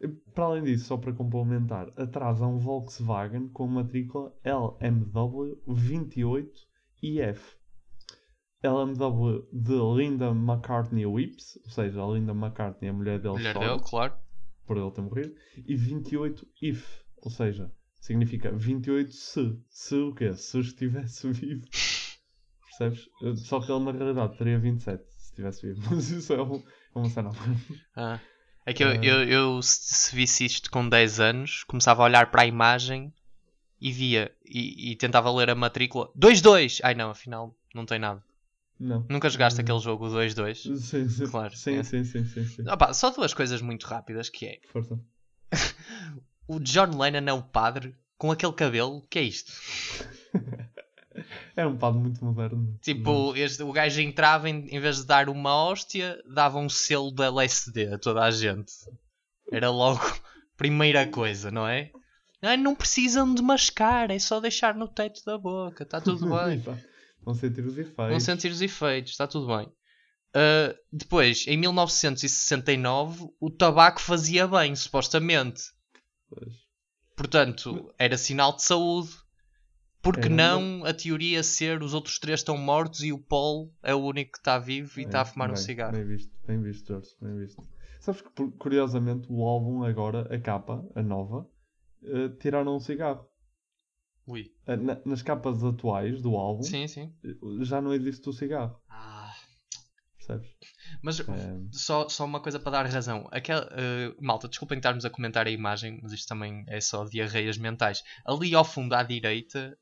E, Para além disso, só para complementar, atrás há um Volkswagen com matrícula LMW 28IF. LMW de Linda McCartney Whips, ou seja, a Linda McCartney, a mulher dele, Mulher dele, claro. por ele ter morrido, e 28 if, ou seja, significa 28 se. Se o quê? Se estivesse vivo. Percebes? Só que ele na realidade teria 27 se estivesse vivo. Mas isso é, um- é uma cena. Ah. É que eu, Ah. eu, eu, se se visse isto com 10 anos, começava a olhar para a imagem e via e, e tentava ler a matrícula 2-2. Ai não, afinal não tem nada. Não. Nunca jogaste Hum. aquele jogo 2-2? Sim, sim. Claro. Sim, é. sim, sim, sim, sim. Opa, só duas coisas muito rápidas que é Força. o John Lennon é o padre com aquele cabelo, que é isto? É um padre muito moderno. Tipo, este, o gajo entrava em, em vez de dar uma hóstia, dava um selo de LSD a toda a gente. Era logo primeira coisa, não é? Ah, não precisam de mascar, é só deixar no teto da boca, está tudo bem. Vão sentir os efeitos. Vão sentir os efeitos, está tudo bem. Ah, depois, em 1969, o tabaco fazia bem, supostamente. Pois. Portanto, era sinal de saúde. Porque Era, não a teoria ser os outros três estão mortos e o Paul é o único que está vivo e está a fumar um bem, cigarro? Bem visto, bem visto, Jorge, bem visto. Sabes que, curiosamente, o álbum agora, a capa, a nova, eh, tiraram um cigarro. Ui. Eh, na- nas capas atuais do álbum, Sim, sim. eh, já não existe o cigarro. Ah. Percebes? Mas É. só, só uma coisa para dar razão. Aquela, eh, malta, desculpem estarmos a comentar a imagem, mas isto também é só diarreias mentais. Ali ao fundo à direita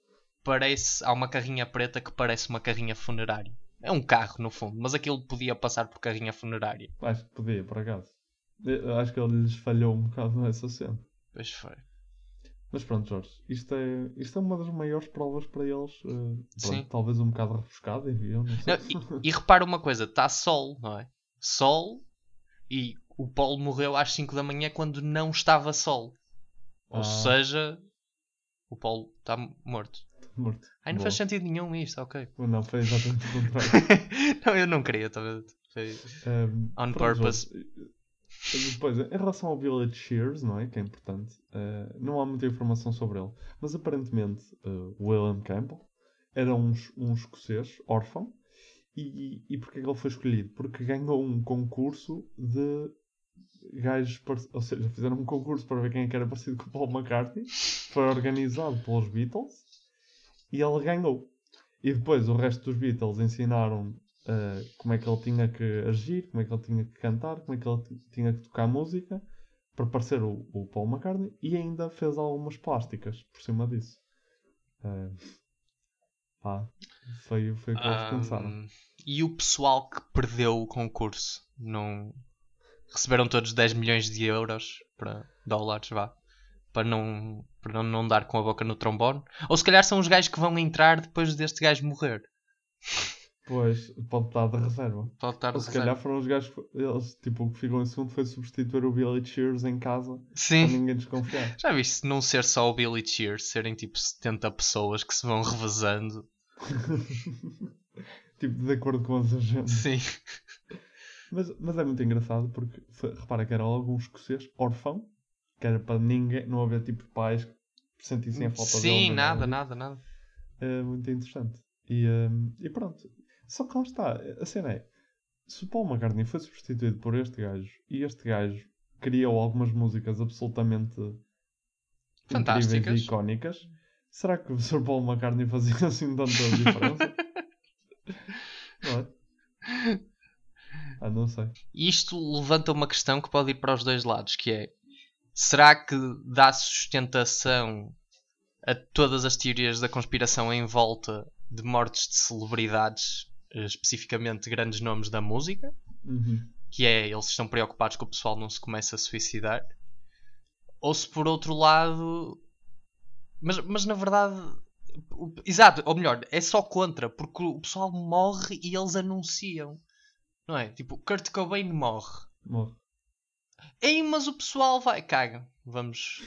parece há uma carrinha preta que parece uma carrinha funerária. É um carro no fundo, mas aquilo podia passar por carrinha funerária. Acho que podia, por acaso. Eh, Acho que ele lhes falhou um bocado nessa cena. Pois foi. Mas pronto, Jorge, isto é, isto é uma das maiores provas para eles. eh, pronto, Sim. Talvez um bocado refrescado, eu não sei. Não, e, e repara uma coisa, está sol, não é? Sol e o Paulo morreu às 5 da manhã quando não estava sol. Ou Ah. seja, o Paulo está morto. Morto. Ai, não Boa. faz sentido nenhum isto, ok. Não, foi exatamente o contrário. não, eu não queria, talvez. Foi Um, on pronto, purpose. Jorge, Depois, em relação ao Village Shears, não é? Que é importante, eh, não há muita informação sobre ele. Mas aparentemente, eh, William Campbell era um, um escocês órfão. E, e porquê que ele foi escolhido? Porque ganhou um concurso de gajos, ou seja, fizeram um concurso para ver quem é era parecido com o Paul McCartney. Foi organizado pelos Beatles e ele ganhou. E depois o resto dos Beatles ensinaram uh, como é que ele tinha que agir, como é que ele tinha que cantar, como é que ele tinha que tocar música para parecer o, o Paul McCartney e ainda fez algumas plásticas por cima disso. Uh, pá, foi, foi o que eles. Ahm, e o pessoal que perdeu o concurso não receberam todos 10 milhões de euros para dólares, vá. Para não, para não dar com a boca no trombone. Ou se calhar são os gajos que vão entrar depois deste gajo morrer. Pois, pode estar de reserva. Pode estar de Ou se reserva. calhar foram os gajos, eles, tipo, o que ficou em segundo foi substituir o Billy Cheers em casa Sim. para ninguém desconfiar. Já viste não ser só o Billy Cheers, serem tipo 70 pessoas que se vão revezando. tipo, de acordo com as agendas. Sim. Mas, mas é muito engraçado porque repara que era logo um escocês órfão, que era para ninguém, não haver tipo pais que sentissem a falta dele. Sim, nada, nada, nada. É muito interessante. E, hum, e pronto. Só que lá está, a cena é, se o Paul McCartney foi substituído por este gajo e este gajo criou algumas músicas absolutamente Fantásticas. e icónicas, será que o Sr. Paul McCartney fazia assim tanta diferença? não é? Ah, não sei. Isto levanta uma questão que pode ir para os dois lados, que é será que dá sustentação a todas as teorias da conspiração em volta de mortes de celebridades, especificamente grandes nomes da música? Uhum. Que é, eles estão preocupados que o pessoal não se comece a suicidar? Ou se por outro lado. Mas, mas na verdade. Exato, ou melhor, é só contra, porque o pessoal morre e eles anunciam. Não é? Tipo, Kurt Cobain morre. Morre. Ei, mas o pessoal vai. Caga. Vamos.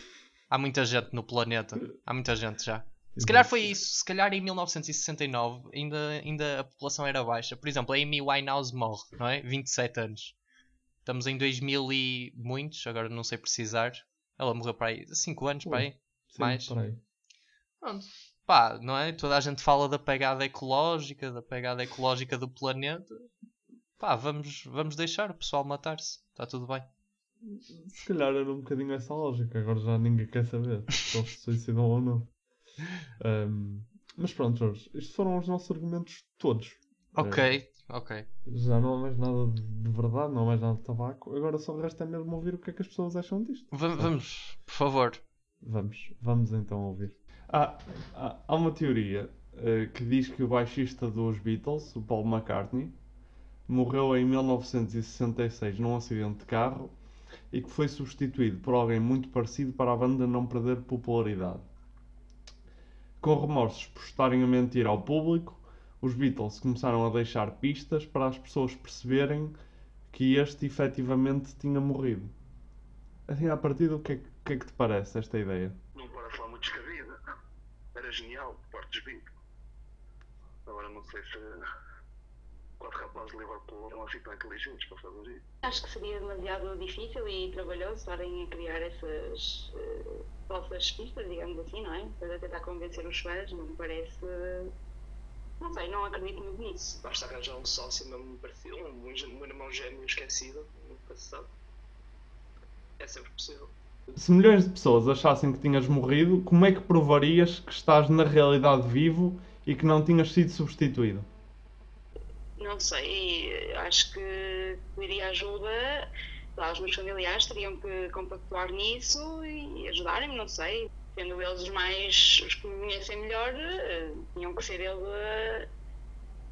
Há muita gente no planeta. Há muita gente já. Se calhar foi isso. Se calhar em 1969 ainda, ainda a população era baixa. Por exemplo, a Amy Winehouse morre, não é? 27 anos. Estamos em 2000 e muitos, agora não sei precisar. Ela morreu para aí 5 anos, para aí. Sim, Mais. por aí. Pronto. Pá, não é? Toda a gente fala da pegada ecológica, da pegada ecológica do planeta. Pá, vamos, vamos deixar o pessoal matar-se. Está tudo bem. Se calhar era um bocadinho essa lógica, agora já ninguém quer saber se eles se suicidam ou não. Ahm, mas pronto, Jorge, estes foram os nossos argumentos todos. Ok, ok. Já não há mais nada de de verdade, não há mais nada de tabaco. Agora só resta mesmo ouvir o que é que as pessoas acham disto. Va- vamos, por favor. Vamos, vamos então ouvir. Há, há, há uma teoria eh, que diz que o baixista dos Beatles, o Paul McCartney, morreu em 1966 num acidente de carro e que foi substituído por alguém muito parecido para a banda não perder popularidade. Com remorsos por estarem a mentir ao público, os Beatles começaram a deixar pistas para as pessoas perceberem que este efetivamente tinha morrido. Assim, à partida, o que é, que- é que te parece esta ideia? Não parece lá muito descabida. Era genial, por Beatles. Agora não sei se quatro rapazes de Liverpool eram assim tão inteligentes para fazer isso. Acho que seria demasiado difícil e trabalhoso estarem a criar essas eh, falsas pistas, digamos assim, não é? Para tentar convencer os fãs, não me parece. Não sei, não acredito muito nisso. Basta arranjar um sócio mesmo parecido, um, um, um irmão gêmeo esquecido, nunca se sabe. É sempre possível. Se milhões de pessoas achassem que tinhas morrido, como é que provarias que estás na realidade vivo e que não tinhas sido substituído? Não sei, acho que pediria ajuda. Lá, os meus familiares teriam que compactuar nisso e ajudarem-me, não sei. Sendo eles os mais, os que me conhecem melhor, eh, tinham que ser eles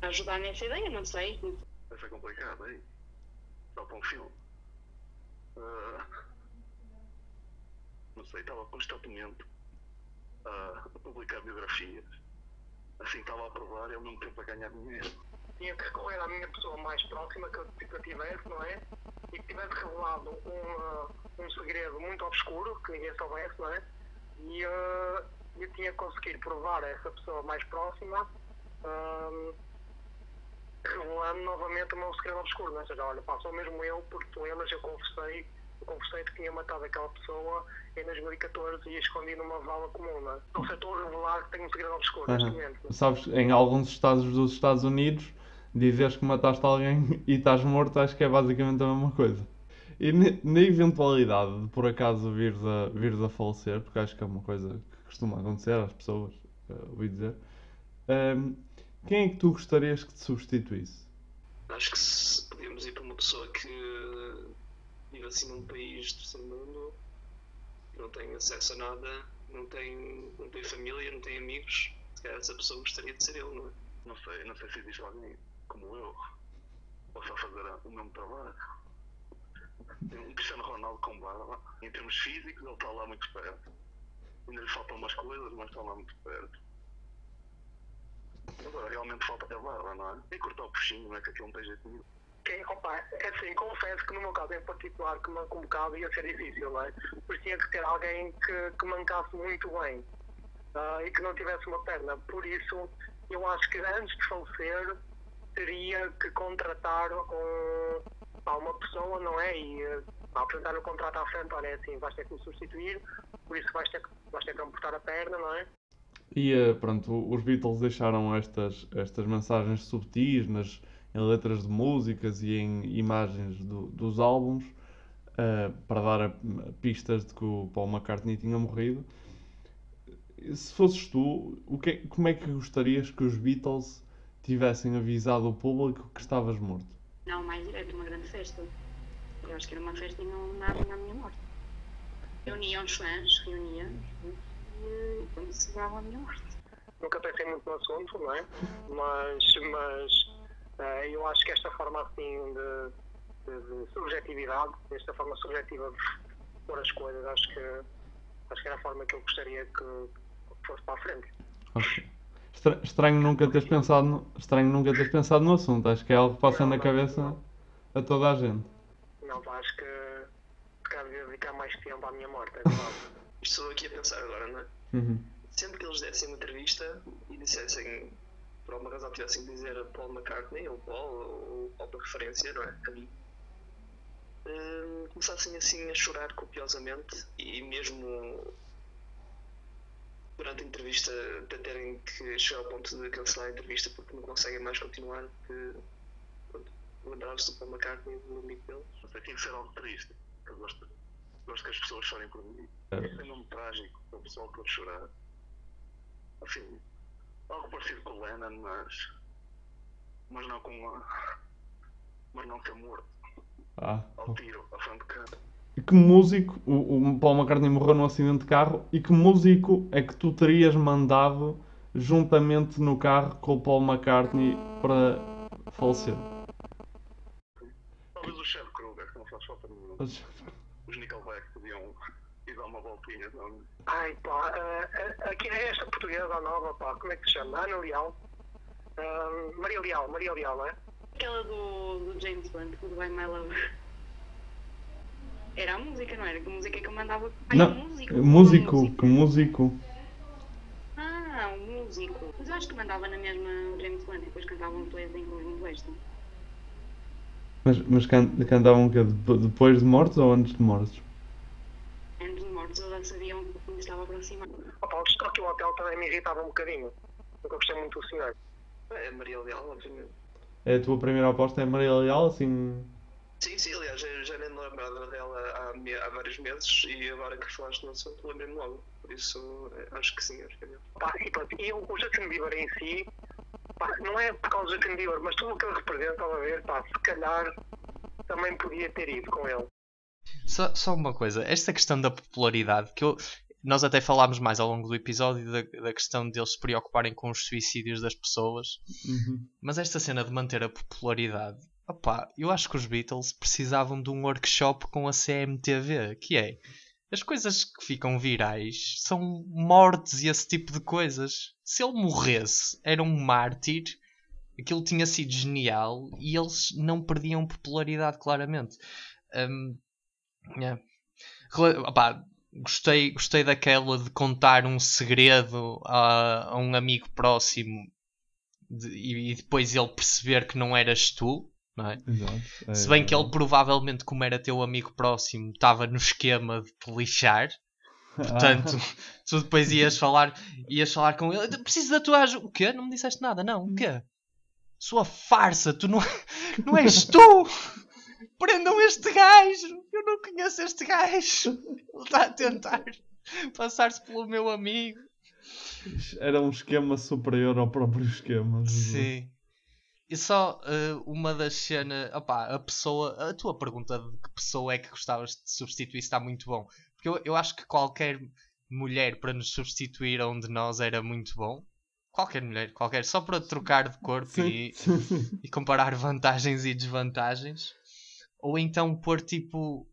a ajudar nessa ideia, não sei. Vai ser complicado, hein? Só para um filme. Ah, não sei, estava constantemente a publicar biografias. Assim estava a provar e ao mesmo tempo a ganhar dinheiro. Tinha que recorrer à minha pessoa mais próxima que eu, que eu tivesse, não é? E que tivesse revelado um, um segredo muito obscuro, que ninguém soubesse, não é? E eh, eu tinha que conseguir provar a essa pessoa mais próxima, ahm, revelando novamente o meu segredo obscuro, não é? Ou seja, olha, pá, sou mesmo eu, porque tu lembras, eu confessei, eu confessei que tinha matado aquela pessoa em 2014 e escondi numa vala comum, não é? Não sei, estou a revelar que tenho um segredo obscuro neste momento. Sabes, em alguns estados dos Estados Unidos, dizeres que mataste alguém e estás morto, acho que é basicamente a mesma coisa. E na eventualidade de por acaso vires a, vires a falecer, porque acho que é uma coisa que costuma acontecer às pessoas, eh, ouvi dizer, ehm, quem é que tu gostarias que te substituísse? Acho que se podíamos ir para uma pessoa que vive assim num país do terceiro mundo, não tem acesso a nada, não tem, não tem família, não tem amigos, se calhar essa pessoa gostaria de ser ele, não é? Não sei, não sei se existe alguém como eu, possa fazer o mesmo trabalho. Um Cristiano Ronaldo com barba. Em termos físicos, ele está lá muito perto. Ainda lhe faltam umas coisas, mas está lá muito perto. Agora, realmente falta a barba, não é? E cortar o puxinho, não é que aquilo não tem jeito nenhum. Quem, opa, é assim, confesso que no meu caso em particular, que um bocado ia ser difícil, não é? Porque tinha que ter alguém que, que mancasse muito bem ah, e que não tivesse uma perna. Por isso, eu acho que antes de falecer, teria que contratar um, uma pessoa, não é? E eh, apresentar o contrato à frente, olha, é assim, vais ter que me substituir, por isso vais ter, que- vais ter que amputar a perna, não é? E eh, pronto, os Beatles deixaram estas, estas mensagens subtis nas, em letras de músicas e em imagens do- dos álbuns eh, para dar a- pistas de que o Paul McCartney tinha morrido. Se fosses tu, o que, é- como é que gostarias que os Beatles tivessem avisado o público que estavas morto? Não, mais direto, uma grande festa. Eu acho que era uma festa e não nada na minha morte. Reuniam os fãs, reuniam e quando dava a minha morte. Nunca pensei muito no assunto, não é? Mas, mas eh, eu acho que esta forma assim de, de, de subjetividade, esta forma subjetiva de pôr as coisas, acho que, acho que era a forma que eu gostaria que fosse para a frente. Ok. Estra- Estranho nunca teres pensado no, estranho nunca teres pensado no assunto. Acho que é algo que passa na cabeça. A toda a gente. Não, pá, acho que devia dedicar mais tempo à minha morte, é verdade. Estou aqui a pensar agora, não é? Uhum. Sempre que eles dessem uma entrevista e dissessem, por alguma razão tivessem de dizer Paul McCartney ou Paul, ou Paul por referência, não é? A mim. hum, começassem assim a chorar copiosamente e mesmo durante a entrevista até terem que chegar ao ponto de cancelar a entrevista porque não conseguem mais continuar que lembrar-se do Paul McCartney e do amigo deles. Sei, tinha que ser algo triste. Eu gosto, gosto que as pessoas chorem por mim. É. É um nome trágico para o pessoal todo chorar. Assim, algo parecido com o Lennon, mas. Mas não com uma. Mas não ser morto. Ah. Ao tiro, à frente de cara. E que músico, o, o Paul McCartney morreu num acidente de carro, e que músico é que tu terias mandado juntamente no carro com o Paul McCartney para falecer? Talvez o Chad Kruger, que não faz falta nenhuma. Mas- Os Nickelback podiam ir dar uma voltinha. Não? Ai, pá, eh, aqui é esta portuguesa nova, pá, como é que se chama? Ana Leal? Ah, Maria Leal, Maria Leal, não é? Aquela do, do James Bond, Goodbye My Love. Era a música, não era? Que música que eu mandava. Ai, Não, o músico. músico, que músico. Ah, o músico. Mas eu acho que mandava na mesma o James Bond e depois cantavam depois em inglês. não? Mas, mas can, cantavam o quê? Dep- Depois de mortos ou antes de mortos? Antes de mortos, eles já sabiam que me estava a aproximar. Opa, o Stock Hotel também me irritava um bocadinho. Nunca gostei muito do senhor. É Maria Leal, obviamente. É a tua primeira aposta é Maria Leal, assim. Sim, sim, aliás, eu já nem me lembrava dela há, há vários meses e agora que falaste no assunto lembrei-me logo. Por isso, eh, acho que sim, acho que é mesmo. Pá, e pronto, e o o Justin Bieber em si, pá, não é por causa do Justin Bieber, mas tudo o que ele representa, estava a ver, pá, se calhar também podia ter ido com ele. Só, só uma coisa, esta questão da popularidade, que eu, nós até falámos mais ao longo do episódio da, da questão deles se preocuparem com os suicídios das pessoas, mas esta cena de manter a popularidade, opá, eu acho que os Beatles precisavam de um workshop com a CMTV, que é as coisas que ficam virais são mortes e esse tipo de coisas. Se ele morresse, era um mártir, aquilo tinha sido genial e eles não perdiam popularidade claramente. Hum, Yeah. Opá, gostei, gostei daquela de contar um segredo a, a um amigo próximo de- e, e depois ele perceber que não eras tu, é? Exato. É, Se bem que é. ele provavelmente, como era teu amigo próximo, estava no esquema de te lixar. Portanto, tu depois ias falar, ias falar com ele. Preciso da tua ajuda. O quê? Não me disseste nada, não. O quê? Sua farsa, tu não, não és tu! Prendam este gajo! Eu não conheço este gajo! Ele está a tentar passar-se pelo meu amigo. Era um esquema superior ao próprio esquema. Sim. E só eh, uma das cenas. Opá, a pessoa. A tua pergunta de que pessoa é que gostavas de substituir está muito bom. Porque eu, eu acho que qualquer mulher para nos substituir a um de nós era muito bom. Qualquer mulher, qualquer. Só para trocar de corpo e, e comparar vantagens e desvantagens. Ou então pôr tipo.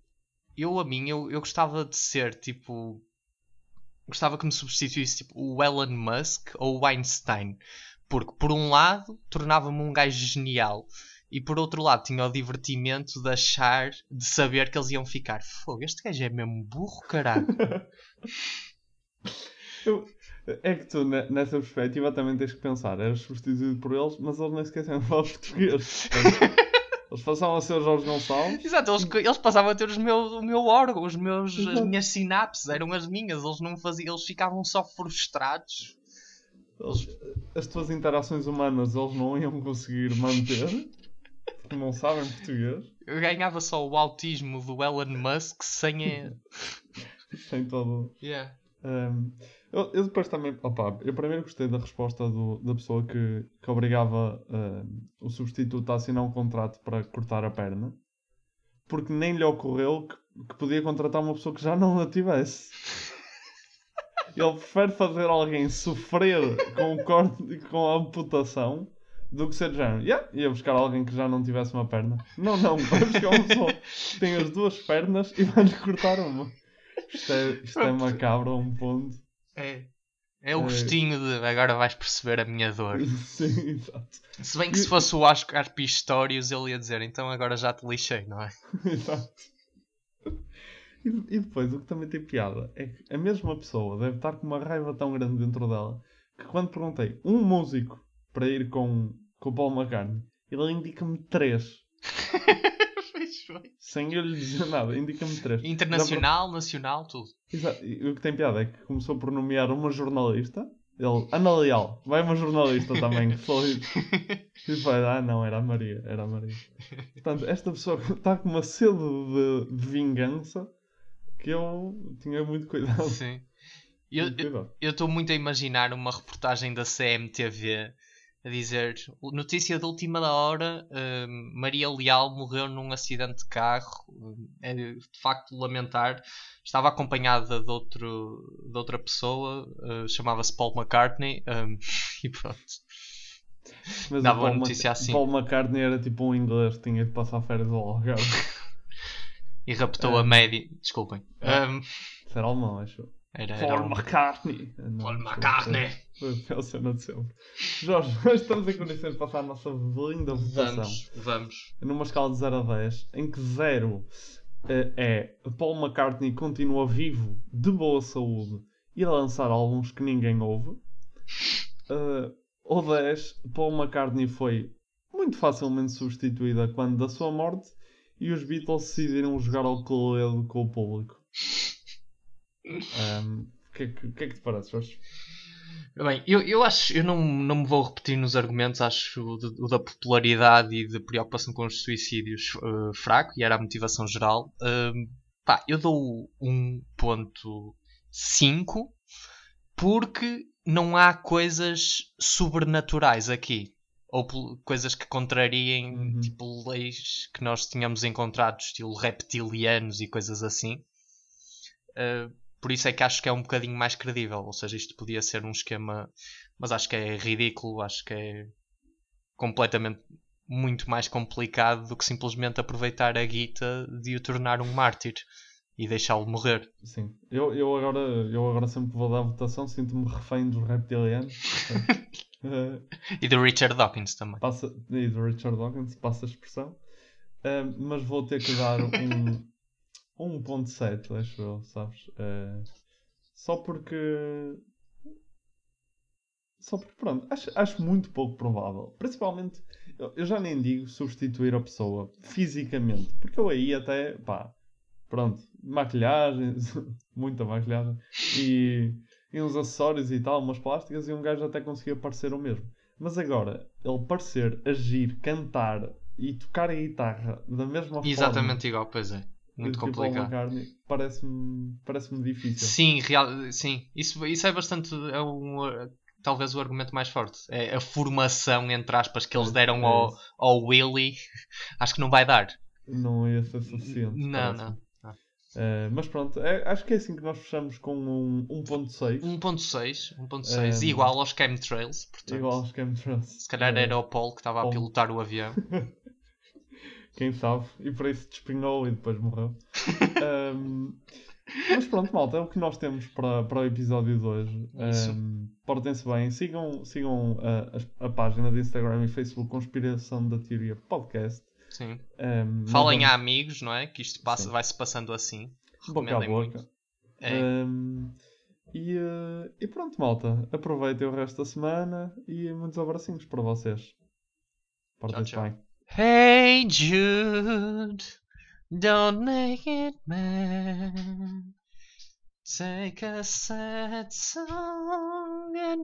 Eu a mim, eu, eu gostava de ser tipo. Gostava que me substituísse tipo o Elon Musk ou o Einstein. Porque por um lado tornava-me um gajo genial. E por outro lado tinha o divertimento de achar, de saber que eles iam ficar. Fogo, este gajo é mesmo burro, caralho. Eu- é que tu, ne- nessa perspectiva, também tens que pensar. Eras substituído por eles, mas eles nem sequer falar português. Eles passavam a ser o Jorge Gonçalves. Exato, eles, eles passavam a ter os meus, o meu órgão, os meus, as minhas sinapses, eram as minhas, eles não faziam, eles ficavam só frustrados. Eles- as tuas interações humanas eles não iam conseguir manter. Porque não sabem português. Eu ganhava só o autismo do Elon Musk sem. Sem todo. Yeah. Um, eu, eu depois também, opa, eu primeiro gostei da resposta do- da pessoa que, que obrigava um, o substituto a assinar um contrato para cortar a perna, porque nem lhe ocorreu que, que podia contratar uma pessoa que já não a tivesse. Ele prefere fazer alguém sofrer com o corte, com a amputação, do que ser de género. Yeah, ia buscar alguém que já não tivesse uma perna. Não, não, vai buscar uma pessoa que tem as duas pernas e vai-lhe cortar uma. Isto é, isto é macabro a um ponto. É. É o Eh, gostinho de agora vais perceber a minha dor. Sim, exato. Se bem que se fosse o Oscar Pistorius, ele ia dizer então agora já te lixei, não é? Exato. E, e depois, o que também tem piada é que a mesma pessoa deve estar com uma raiva tão grande dentro dela que quando perguntei um músico para ir com, com o Paul McCartney, ele indica-me três. Sem eu lhe dizer nada, indica-me três. Internacional, nacional, tudo. Exato. E o que tem piada é que começou por nomear uma jornalista. Ele, Ana Leal, vai uma jornalista também. que falou isso. E foi, ah não, era a Maria, era a Maria. Portanto, esta pessoa está com uma sede de, de vingança que eu tinha muito cuidado. Sim. Eu estou muito a imaginar uma reportagem da CMTV a dizer notícia da última da hora hum, Maria Leal morreu num acidente de carro hum, é de facto lamentar estava acompanhada de, outro, de outra pessoa uh, chamava-se Paul McCartney e pronto Mas dava o Paul uma notícia assim Paul McCartney era tipo um inglês tinha de passar férias ao Algarve. e raptou a Hum. média desculpem Ah. Hum, Isso era alemão, acho. Era- Paul era um- McCartney. Não, Paul McCartney. Foi a pior cena de sempre. Jorge, nós estamos em condições de passar a nossa linda votação. vamos vamos Numa escala de 0 a 10, em que 0 eh, é Paul McCartney continua vivo, de boa saúde e a lançar álbuns que ninguém ouve. Eh, ou 10, Paul McCartney foi muito facilmente substituída quando da sua morte e os Beatles decidiram jogar ao coledo com o público. O que, é que, que é que te parece, Jorge? Bem, eu, eu acho, eu não, não me vou repetir nos argumentos, acho o, de- o da popularidade e de preocupação com os suicídios eh, fraco, e era a motivação geral. Ahm, pá, eu dou 1.5 porque não há coisas sobrenaturais aqui. Ou coisas que contrariem tipo leis que nós tínhamos encontrado, estilo reptilianos e coisas assim. Uh, por isso é que acho que é um bocadinho mais credível. Ou seja, isto podia ser um esquema, mas acho que é ridículo, acho que é completamente muito mais complicado do que simplesmente aproveitar a guita de o tornar um mártir e deixá-lo morrer. Sim. Eu, eu, agora, eu agora sempre vou dar votação sinto-me refém dos reptilianos. E do Richard Dawkins também. Passa, e do Richard Dawkins, passa a expressão. Eh, mas vou ter que dar um 1.7, acho eu, sabes? Eh, só porque. Só porque, pronto, acho, acho muito pouco provável. Principalmente, eu, eu já nem digo substituir a pessoa fisicamente, porque eu aí até, pá, pronto, maquilhagem, muita maquilhagem, e, e uns acessórios e tal, umas plásticas, e um gajo até conseguia parecer o mesmo. Mas agora, ele parecer, agir, cantar e tocar a guitarra da mesma forma. Exatamente igual, pois é. Muito que o Paul complicado. Parece-me parece difícil. Sim, real, sim. Isso, isso é bastante. É um, talvez o argumento mais forte. É a formação, entre aspas, que eles deram é ao, ao Willy. Acho que não vai dar. Não ser suficiente. Não, não. Eh, mas pronto, é- acho que é assim que nós fechamos com um 1.6. 1.6, 1.6, Um, igual aos chemtrails. Portanto, Igual aos chemtrails. Se calhar Eh, era o Paul que estava a pilotar o avião. Quem sabe? E por isso despinhou e depois morreu. Ahm, mas pronto, malta, é o que nós temos para, para o episódio de hoje. Isso. Ahm, Portem-se bem, sigam, sigam a, a- a página de Instagram e Facebook Conspiração da Teoria Podcast. Sim. Nós Falem vamos- a amigos, não é? Que isto passa, vai-se passando assim. boca a boca. muito. É. Ahm, e, eh, e pronto, malta. Aproveitem o resto da semana e muitos abracinhos para vocês. Portem-se tchau. bem. Hey Jude, don't make it bad. Take a sad song and